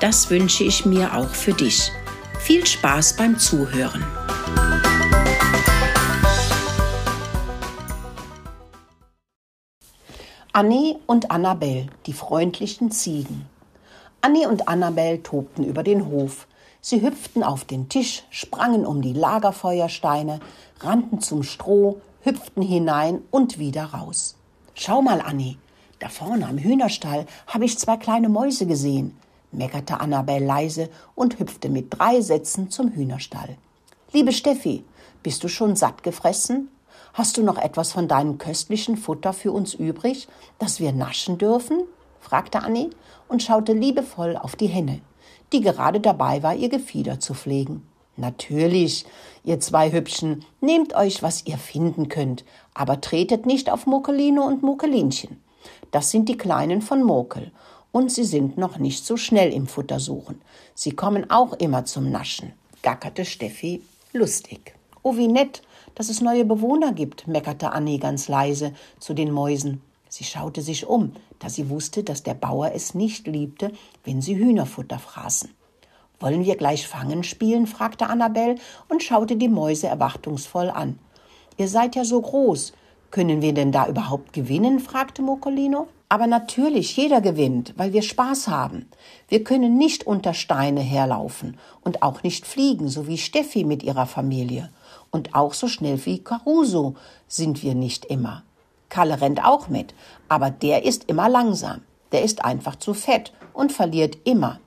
Das wünsche ich mir auch für dich. Viel Spaß beim Zuhören. Annie und Annabelle, die freundlichen Ziegen. Annie und Annabelle tobten über den Hof. Sie hüpften auf den Tisch, sprangen um die Lagerfeuersteine, rannten zum Stroh, hüpften hinein und wieder raus. Schau mal, Annie, da vorne am Hühnerstall habe ich zwei kleine Mäuse gesehen, meckerte Annabelle leise und hüpfte mit drei Sätzen zum Hühnerstall. Liebe Steffi, bist du schon satt gefressen? Hast du noch etwas von deinem köstlichen Futter für uns übrig, das wir naschen dürfen? fragte Annie und schaute liebevoll auf die Henne, die gerade dabei war, ihr Gefieder zu pflegen. Natürlich, ihr zwei Hübschen, nehmt euch, was ihr finden könnt, aber tretet nicht auf Mokeline und Mokelinchen. Das sind die Kleinen von Mokel, und sie sind noch nicht so schnell im Futtersuchen. Sie kommen auch immer zum Naschen, gackerte Steffi lustig. Oh, wie nett, dass es neue Bewohner gibt, meckerte Annie ganz leise zu den Mäusen. Sie schaute sich um, da sie wusste, dass der Bauer es nicht liebte, wenn sie Hühnerfutter fraßen. Wollen wir gleich Fangen spielen? fragte Annabelle und schaute die Mäuse erwartungsvoll an. Ihr seid ja so groß. Können wir denn da überhaupt gewinnen? fragte Mokolino. Aber natürlich, jeder gewinnt, weil wir Spaß haben. Wir können nicht unter Steine herlaufen und auch nicht fliegen, so wie Steffi mit ihrer Familie. Und auch so schnell wie Caruso sind wir nicht immer. Kalle rennt auch mit, aber der ist immer langsam. Der ist einfach zu fett und verliert immer.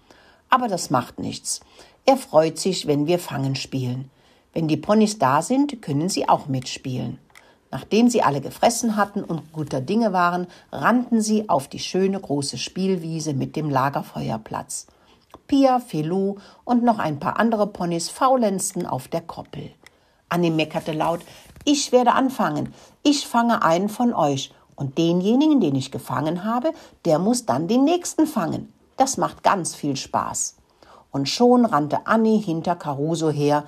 Aber das macht nichts. Er freut sich, wenn wir Fangen spielen. Wenn die Ponys da sind, können sie auch mitspielen. Nachdem sie alle gefressen hatten und guter Dinge waren, rannten sie auf die schöne große Spielwiese mit dem Lagerfeuerplatz. Pia, Filou und noch ein paar andere Ponys faulenzten auf der Koppel. Annie meckerte laut, ich werde anfangen. Ich fange einen von euch. Und denjenigen, den ich gefangen habe, der muss dann den nächsten fangen. Das macht ganz viel Spaß. Und schon rannte Annie hinter Caruso her.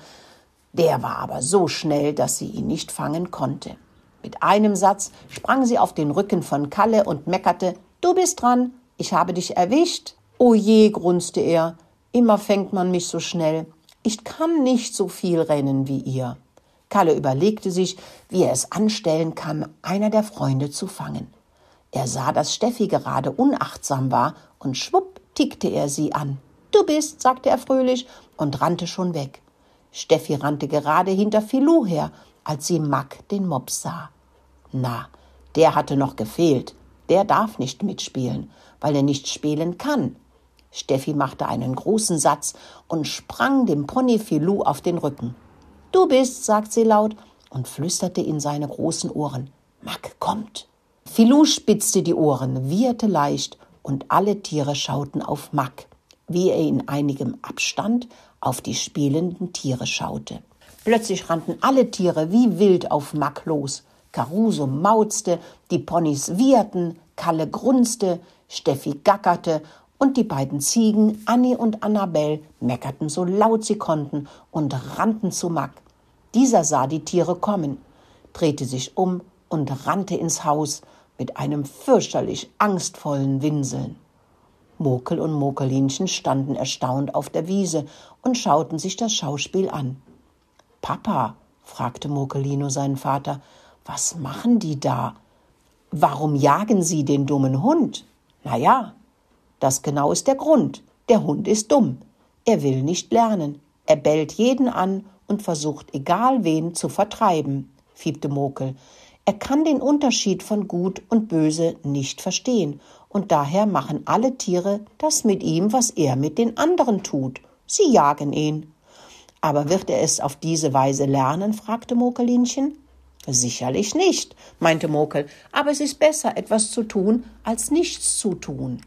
Der war aber so schnell, dass sie ihn nicht fangen konnte. Mit einem Satz sprang sie auf den Rücken von Kalle und meckerte, Du bist dran, ich habe dich erwischt. O je, grunzte er, immer fängt man mich so schnell. Ich kann nicht so viel rennen wie ihr. Kalle überlegte sich, wie er es anstellen kann, einer der Freunde zu fangen. Er sah, dass Steffi gerade unachtsam war, und schwupp tickte er sie an. Du bist, sagte er fröhlich und rannte schon weg. Steffi rannte gerade hinter Filou her, als sie Mack den Mops sah. Na, der hatte noch gefehlt. Der darf nicht mitspielen, weil er nicht spielen kann. Steffi machte einen großen Satz und sprang dem Pony Filou auf den Rücken. Du bist, sagt sie laut und flüsterte in seine großen Ohren. Mack kommt. Filou spitzte die Ohren, wieherte leicht und alle Tiere schauten auf Mack, wie er in einigem Abstand auf die spielenden Tiere schaute. Plötzlich rannten alle Tiere wie wild auf Mack los. Caruso mauzte, die Ponys wieherten, Kalle grunzte, Steffi gackerte und die beiden Ziegen, Annie und Annabelle, meckerten so laut sie konnten und rannten zu Mack. Dieser sah die Tiere kommen, drehte sich um und rannte ins Haus mit einem fürchterlich angstvollen Winseln. Mokel und Mokelinchen standen erstaunt auf der Wiese und schauten sich das Schauspiel an. Papa, fragte Mokelino seinen Vater, was machen die da? Warum jagen sie den dummen Hund? Na ja, das genau ist der Grund. Der Hund ist dumm. Er will nicht lernen. Er bellt jeden an und versucht, egal wen, zu vertreiben, fiebte Mokel. Er kann den Unterschied von Gut und Böse nicht verstehen, und daher machen alle Tiere das mit ihm, was er mit den anderen tut. Sie jagen ihn. Aber wird er es auf diese Weise lernen? fragte Mokelinchen. Sicherlich nicht, meinte Mokel, aber es ist besser, etwas zu tun, als nichts zu tun.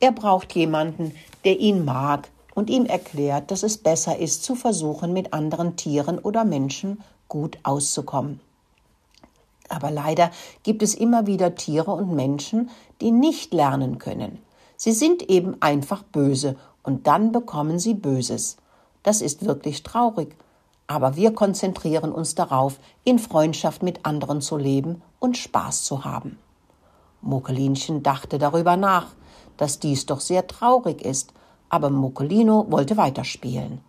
Er braucht jemanden, der ihn mag, und ihm erklärt, dass es besser ist, zu versuchen, mit anderen Tieren oder Menschen gut auszukommen. Aber leider gibt es immer wieder Tiere und Menschen, die nicht lernen können. Sie sind eben einfach böse und dann bekommen sie Böses. Das ist wirklich traurig. Aber wir konzentrieren uns darauf, in Freundschaft mit anderen zu leben und Spaß zu haben. Mokelinchen dachte darüber nach, dass dies doch sehr traurig ist, aber Mokolino wollte weiterspielen.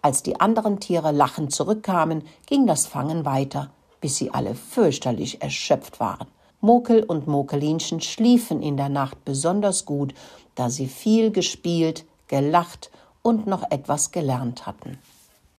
Als die anderen Tiere lachend zurückkamen, ging das Fangen weiter, bis sie alle fürchterlich erschöpft waren. Mokel und Mokelinchen schliefen in der Nacht besonders gut, da sie viel gespielt, gelacht und noch etwas gelernt hatten.